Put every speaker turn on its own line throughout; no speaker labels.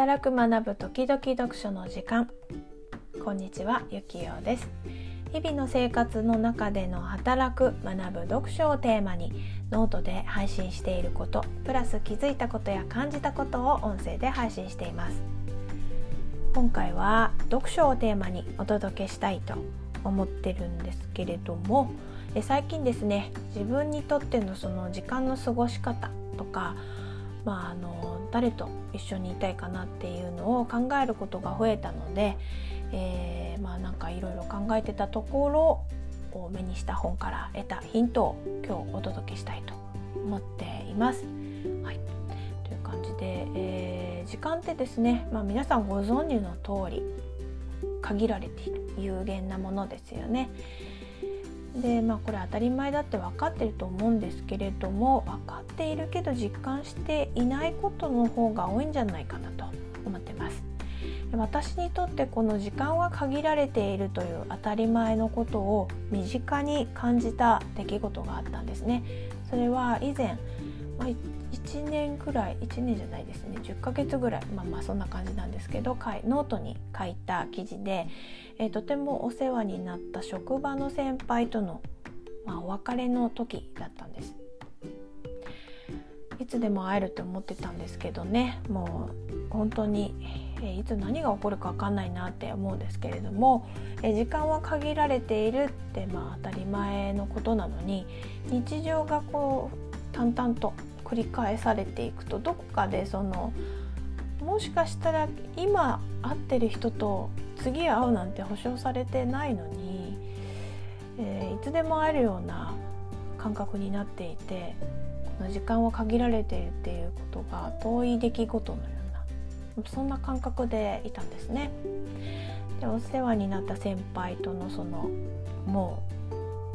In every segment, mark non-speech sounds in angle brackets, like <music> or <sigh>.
働く学ぶ時々読書の時間。こんにちはゆきようです。日々の生活の中での働く学ぶ読書をテーマにノートで配信していることプラス気づいたことや感じたことを音声で配信しています。今回は読書をテーマにお届けしたいと思ってるんですけれども最近ですね自分にとってのその時間の過ごし方とかまあ、あの誰と一緒にいたいかなっていうのを考えることが増えたので、えー、まあなんかいろいろ考えてたところを目にした本から得たヒントを今日お届けしたいと思っています。はい、という感じで、えー、時間ってですね、まあ、皆さんご存知の通り限られている有限なものですよね。でまあこれ当たり前だって分かってると思うんですけれども分かっているけど実感していないことの方が多いんじゃないかなと思ってます。私にとってこの時間は限られているという当たり前のことを身近に感じた出来事があったんですね。それは以前、まあ、1年くらい1年じゃないですね10ヶ月ぐらいまあまあそんな感じなんですけどノートに書いた記事で、えー、とてもお世話になった職場の先輩との、まあ、お別れの時だったんです。いつでも会えるって思ってたんですけどね。もう本当に、え、いつ何が起こるか分かんないなって思うんですけれども、え、時間は限られているってまあ当たり前のことなのに日常がこう淡々と繰り返されていくとどこかでそのもしかしたら今会ってる人と次会うなんて保証されてないのに、えー、いつでも会えるような感覚になっていての時間は限られているっていうことが遠い出来事のようなそんな感覚でいたんですね。でお世話になった先輩とのそのも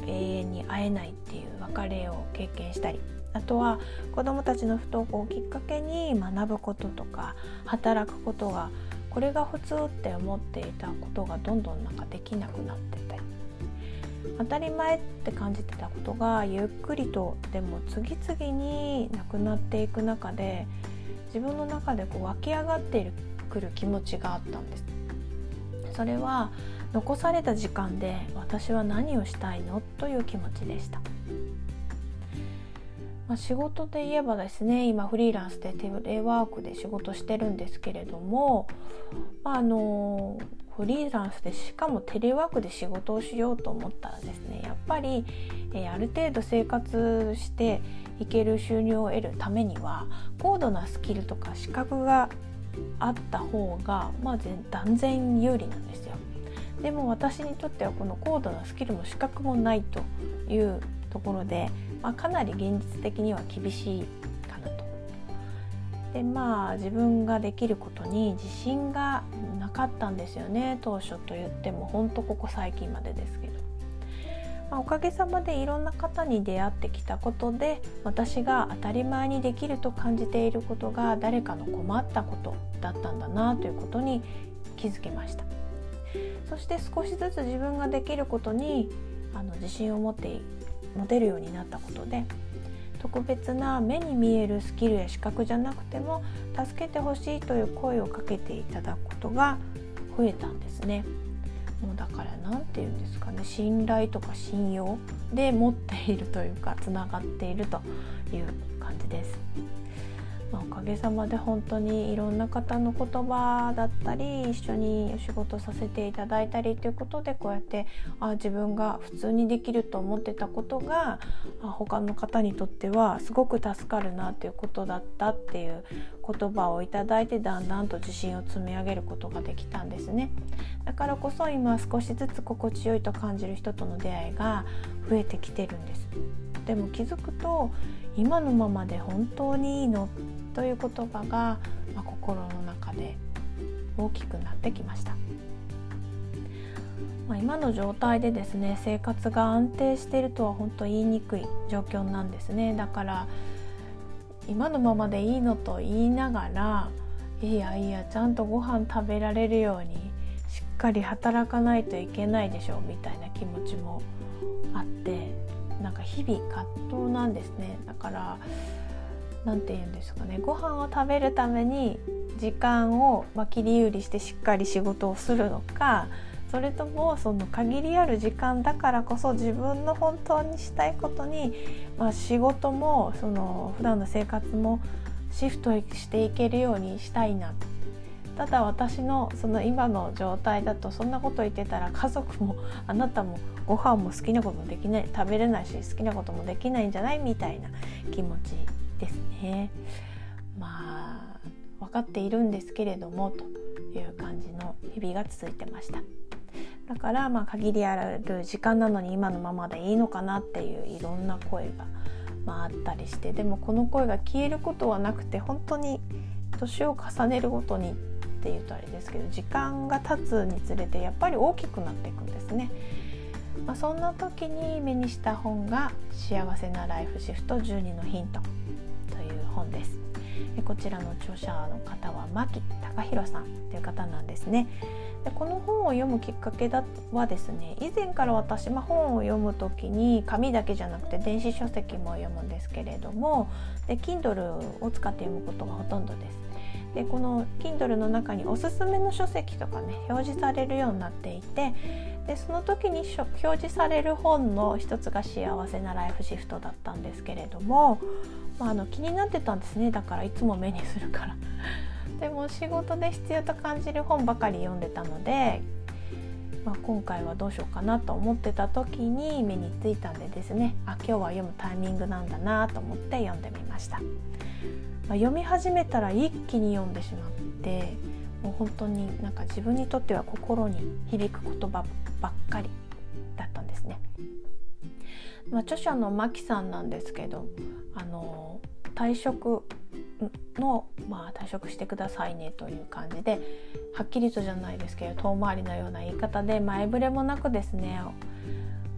う永遠に会えないっていう別れを経験したりあとは子どもたちの不登校をきっかけに学ぶこととか働くことがこれが普通って思っていたことがどんどんなんかできなくなってたり当たり前って感じてたことがゆっくりとでも次々になくなっていく中で自分の中でこう湧き上がってくる気持ちがあったんです。それは残された時間で私は何をしたいのという気持ちでした。まあ、仕事で言えばですね今フリーランスでテレワークで仕事してるんですけれども、まあ、あのフリーランスでしかもテレワークで仕事をしようと思ったらですねやっぱり、えー、ある程度生活していける収入を得るためには高度なスキルとか資格があった方が、まあ、断然有利なんですよ。でも私にとってはこの高度なスキルも資格もないというところでまあ、かなり現実的には厳しい。でまあ自分ができることに自信がなかったんですよね当初と言っても本当ここ最近までですけど。まあ、おかげさまでいろんな方に出会ってきたことで私が当たり前にできると感じていることが誰かの困ったことだったんだなということに気づけましたそして少しずつ自分ができることにあの自信を持って持てるようになったことで特別な目に見えるスキルや資格じゃなくても助けてほしいという声をかけていただくことが増えたんですね。もうだから何て言うんですかね信頼とか信用で持っているというかつながっているという感じです。まあ、おかげさまで本当にいろんな方の言葉だったり一緒にお仕事させていただいたりということでこうやってあ自分が普通にできると思ってたことがあ他の方にとってはすごく助かるなということだったっていう言葉をいただいてだんだんと自信を積み上げることができたんですね。だからこそ今少しずつ心地よいと感じる人との出会いが増えてきてるんです。でも気づくと今のままで本当にいいのという言葉が、まあ、心の中で大きくなってきました。まあ、今の状態でですね生活が安定しているとは本当言いにくい状況なんですねだから今のままでいいのと言いながらいやいやちゃんとご飯食べられるようにしっかり働かないといけないでしょうみたいな気持ちもあってなんか日々葛藤なんですねだから何て言うんですかね。ご飯を食べるために時間を、ま、切り売りしてしっかり仕事をするのかそれともその限りある時間だからこそ自分の本当にしたいことに、まあ、仕事もその普段の生活もシフトしていけるようにしたいな。ただ私のその今の状態だとそんなこと言ってたら家族もあなたもご飯も好きなこともできない食べれないし好きなこともできないんじゃない？みたいな気持ちね。まあ分かっているんですけれどもという感じの日々が続いてました。だからまあ限りある時間なのに今のままでいいのかなっていういろんな声が、まあ、あったりしてでもこの声が消えることはなくて本当に年を重ねるごとにっていうとあれですけど時間が経つにつれてやっぱり大きくなっていくんですね。まあ、そんな時に目にした本が「幸せなライフシフト12のヒント」本です。こちらの著者の方は牧隆弘さんという方なんですね。でこの本を読むきっかけだはですね以前から私、まあ、本を読む時に紙だけじゃなくて電子書籍も読むんですけれどもで Kindle を使って読むことがほとんどです。でこの Kindle の中におすすめの書籍とかね表示されるようになっていてでその時に表示される本の一つが「幸せなライフシフト」だったんですけれども、まあ、あの気になってたんですねだからいつも目にするから。<laughs> でも仕事で必要と感じる本ばかり読んでたので、まあ、今回はどうしようかなと思ってた時に目についたんでですねあ今日は読むタイミングなんだなと思って読んでみました。まあ、読み始めたら一気に読んでしまってもう本当になんか自分にとっては心に響く言葉ばっかりだったんですね。まあ、著者のマキさんなんですけどあの退職の、まあ、退職してくださいねという感じではっきりとじゃないですけど遠回りのような言い方で前触れもなくですね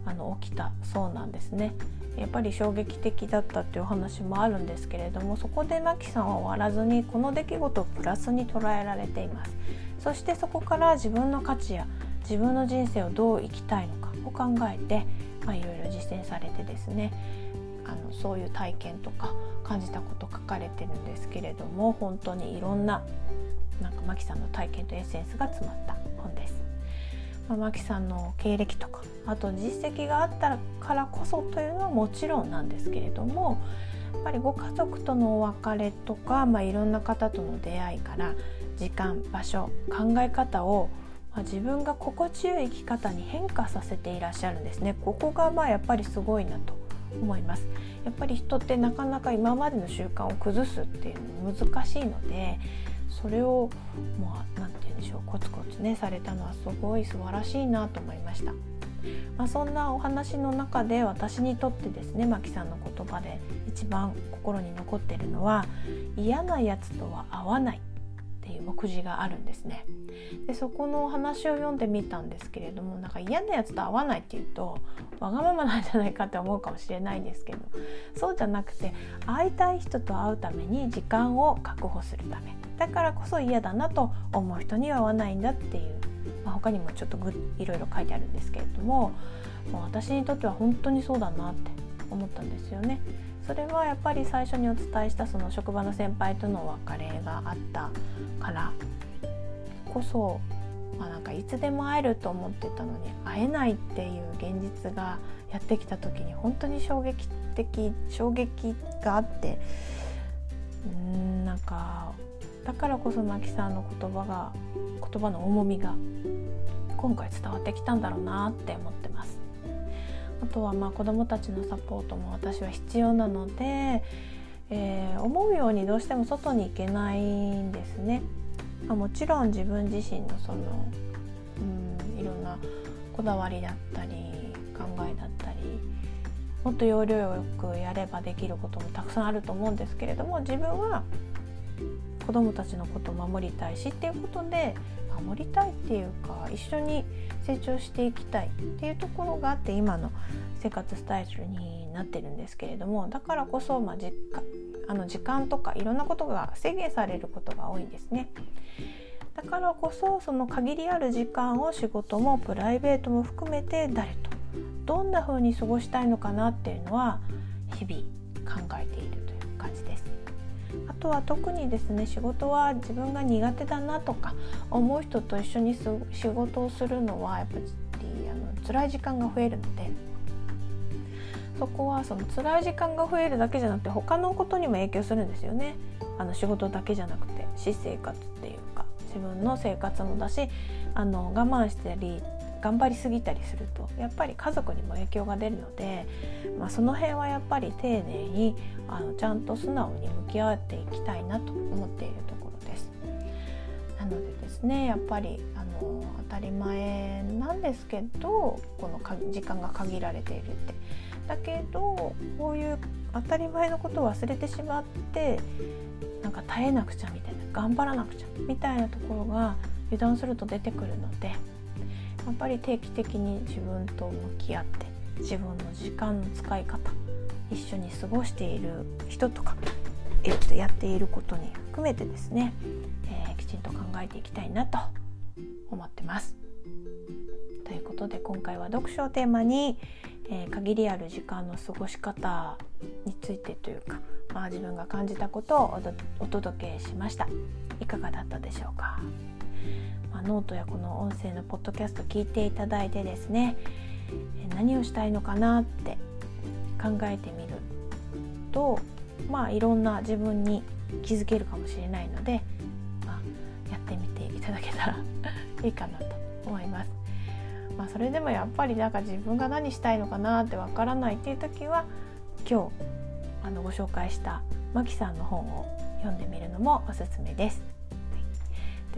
あの起きたそうなんですね。やっぱり衝撃的だったっていうお話もあるんですけれどもそこでマキさんは終わらずにこの出来事をプラスに捉えられていますそしてそこから自分の価値や自分の人生をどう生きたいのかを考えて、まあ、いろいろ実践されてですねあのそういう体験とか感じたこと書かれてるんですけれども本当にいろんななんかマキさんの体験とエッセンスが詰まった本です。まあ、マキさんの経歴とかあと実績があったからこそというのはもちろんなんですけれどもやっぱりご家族とのお別れとか、まあ、いろんな方との出会いから時間場所考え方を、まあ、自分が心地よい生き方に変化させていらっしゃるんですね。ここがまあやっぱりすごいなと思いますやっぱり人ってなかなか今までの習慣を崩すっていうの難しいのでそれをまあ何て言うんでしょうコツコツねされたのはすごい素晴らしいなと思いました。まあ、そんなお話の中で私にとってですねマキさんの言葉で一番心に残ってるのは嫌なやつとは合わないっていう目次があるんですねでそこのお話を読んでみたんですけれどもなんか嫌なやつと合わないっていうとわがままなんじゃないかって思うかもしれないんですけどそうじゃなくて会いたい人と会うために時間を確保するためだからこそ嫌だなと思う人には合わないんだっていう、まあ、他にもちょっといろいろ書いてあるんですけれどももう私にとっては本当にそうだなって思ったんですよね。それはやっぱり最初にお伝えしたその職場の先輩との別れがあったからこそ、まあ、なんかいつでも会えると思ってたのに会えないっていう現実がやってきた時に本当に衝撃的衝撃があってうんなんかだからこそマキさんの言葉が言葉の重みが今回伝わってきたんだろうなって思ってます。あとはまあ子どもたちのサポートも私は必要なので、えー、思うようにどうしても外に行けないんですね。まあ、もちろん自分自身のそのうんいろんなこだわりだったり考えだったりもっと要領よくやればできることもたくさんあると思うんですけれども自分は子どもたちのことを守りたいしっていうことで守りたいっていうか一緒に成長していきたいっていうところがあって今の生活スタイルになってるんですけれどもだからこそ、まあ、実家あの時間とかいろんなことが制限されることが多いんですね。だからこそその限りある時間を仕事もプライベートも含めて誰とどんな風に過ごしたいのかなっていうのは日々考えているという感じです。とは特にですね仕事は自分が苦手だなとか思う人と一緒に仕事をするのはやっぱりあの辛い時間が増えるのでそこはその辛い時間が増えるだけじゃなくて他のことにも影響するんですよね。あの仕事だけじゃなくて私生活っていうか自分の生活もだしあの我慢したり頑張りすぎたりするとやっぱり家族にも影響が出るので、まあ、その辺はやっぱり丁寧にあのちゃんと素直に向き合っていきたいなと思っているところです。なのでですねやっぱりあの当たり前なんですけどこの時間が限られているって。だけどこういう当たり前のことを忘れてしまってなんか耐えなくちゃみたいな頑張らなくちゃみたいなところが油断すると出てくるのでやっぱり定期的に自分と向き合って自分の時間の使い方一緒に過ごしている人とか、えっと、やっていることに含めてですね、えー、きちんと考えていきたいなと思ってます。ということで今回は読書をテーマに、えー、限りある時間の過ごし方についてというか、まあ、自分が感じたことをお届けしました。いかがだったでしょうか？まあ、ノートやこの音声のポッドキャスト聞いていただいてですね何をしたいのかなって考えてみるとまあいろんな自分に気づけるかもしれないので、まあ、やってみていただけたら <laughs> いいかなと思います。まあ、それでもやっぱりなんか自分が何したいのかなってわからないっていう時は今日あのご紹介したマキさんの本を読んでみるのもおすすめです。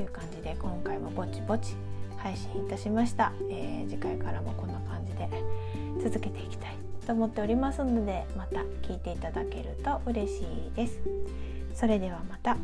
という感じで今回もぼちぼち配信いたしました、えー、次回からもこんな感じで続けていきたいと思っておりますのでまた聞いていただけると嬉しいですそれではまた。